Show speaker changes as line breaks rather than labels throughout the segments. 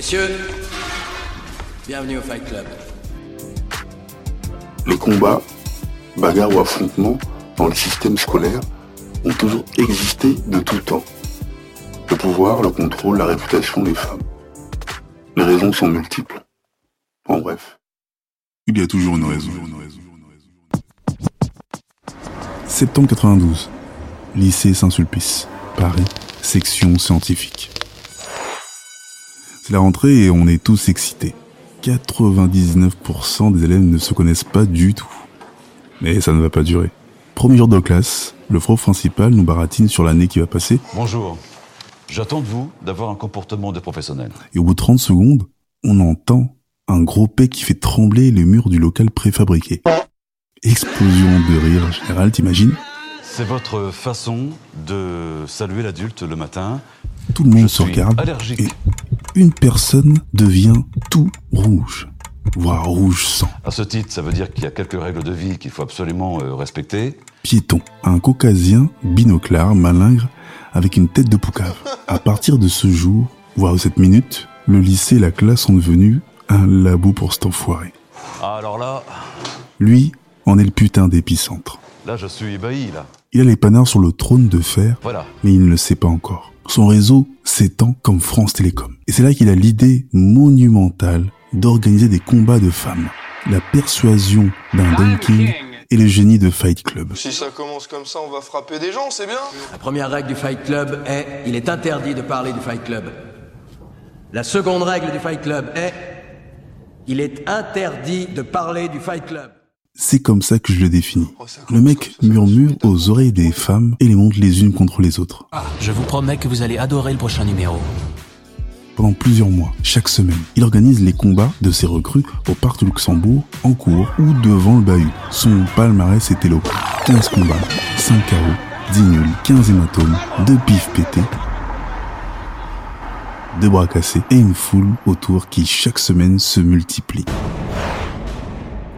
Messieurs, bienvenue au Fight Club.
Les combats, bagarres ou affrontements dans le système scolaire ont toujours existé de tout temps. Le pouvoir, le contrôle, la réputation des femmes. Les raisons sont multiples. En bref.
Il y a toujours une raison. Septembre 92. Lycée Saint-Sulpice. Paris. Section scientifique. C'est la rentrée et on est tous excités. 99% des élèves ne se connaissent pas du tout. Mais ça ne va pas durer. Premier jour de classe, le prof principal nous baratine sur l'année qui va passer.
Bonjour. J'attends de vous d'avoir un comportement de professionnel.
Et au bout de 30 secondes, on entend un gros P qui fait trembler les murs du local préfabriqué. Explosion de rire général, t'imagines?
C'est votre façon de saluer l'adulte le matin.
Tout le monde
Je
se regarde
allergique.
et une personne devient tout rouge, voire rouge sang.
À ce titre, ça veut dire qu'il y a quelques règles de vie qu'il faut absolument euh, respecter.
Piéton, un caucasien binoclard, malingre, avec une tête de poucave. À partir de ce jour, voire de cette minute, le lycée et la classe sont devenus un labo pour cet enfoiré.
Ah, alors là,
Lui en est le putain d'épicentre.
là, je suis ébahi, là.
Il a les panards sur le trône de fer,
Voilà.
mais il ne le sait pas encore. Son réseau s'étend comme France Télécom. Et c'est là qu'il a l'idée monumentale d'organiser des combats de femmes. La persuasion d'un Don King et le génie de Fight Club.
Si ça commence comme ça, on va frapper des gens, c'est bien.
La première règle du Fight Club est il est interdit de parler du Fight Club. La seconde règle du Fight Club est il est interdit de parler du Fight Club.
C'est comme ça que je le définis. Le mec murmure aux oreilles des femmes et les monte les unes contre les autres.
Je vous promets que vous allez adorer le prochain numéro.
Pendant plusieurs mois, chaque semaine, il organise les combats de ses recrues au parc de Luxembourg, en cours ou devant le bahut. Son palmarès est éloquent. 15 combats, 5 KO, 10 nuls, 15 hématomes, 2 pifs pétés, 2 bras cassés et une foule autour qui chaque semaine se multiplie.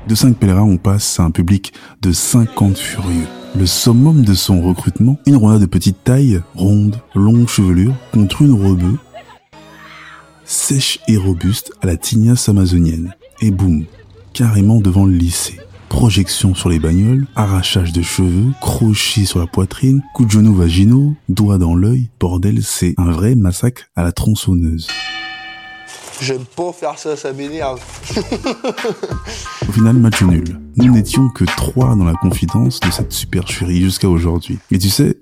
De 5 pèlerins, on passe à un public de 50 furieux. Le summum de son recrutement, une ronde de petite taille, ronde, longue chevelure, contre une rebeu, sèche et robuste à la tignasse amazonienne. Et boum, carrément devant le lycée. Projection sur les bagnoles, arrachage de cheveux, crochet sur la poitrine, coups de genoux vaginaux, doigts dans l'œil. Bordel, c'est un vrai massacre à la tronçonneuse.
J'aime pas faire ça, ça m'énerve.
Au final, match nul. Nous n'étions que trois dans la confidence de cette supercherie jusqu'à aujourd'hui. Et tu sais,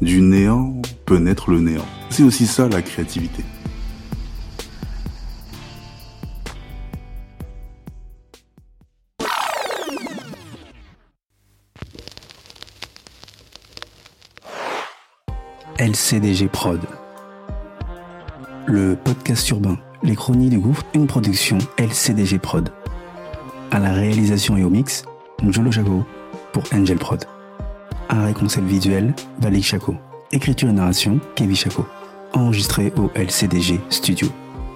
du néant peut naître le néant. C'est aussi ça la créativité.
LCDG Prod. Le podcast urbain, les chroniques du gouffre, une production LCDG Prod. À la réalisation et au mix, Njolo Chaco pour Angel Prod. Un concept visuel, Valik Chaco. Écriture et narration, Kevin Chaco. Enregistré au LCDG Studio.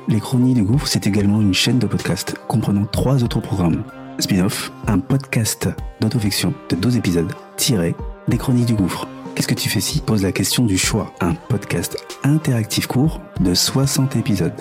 Les Chroniques du Gouffre, c'est également une chaîne de podcast comprenant trois autres programmes. Spin-off, un podcast d'autofiction de 12 épisodes, tiré des Chroniques du Gouffre. Qu'est-ce que tu fais si Pose la question du choix? Un podcast interactif court de 60 épisodes.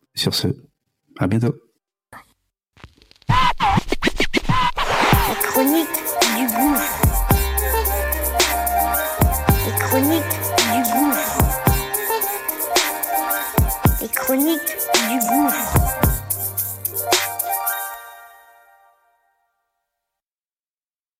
Sur ce, à bientôt.
Les chroniques du gouffre. Les chroniques du gouffre. Les chroniques du gouffre.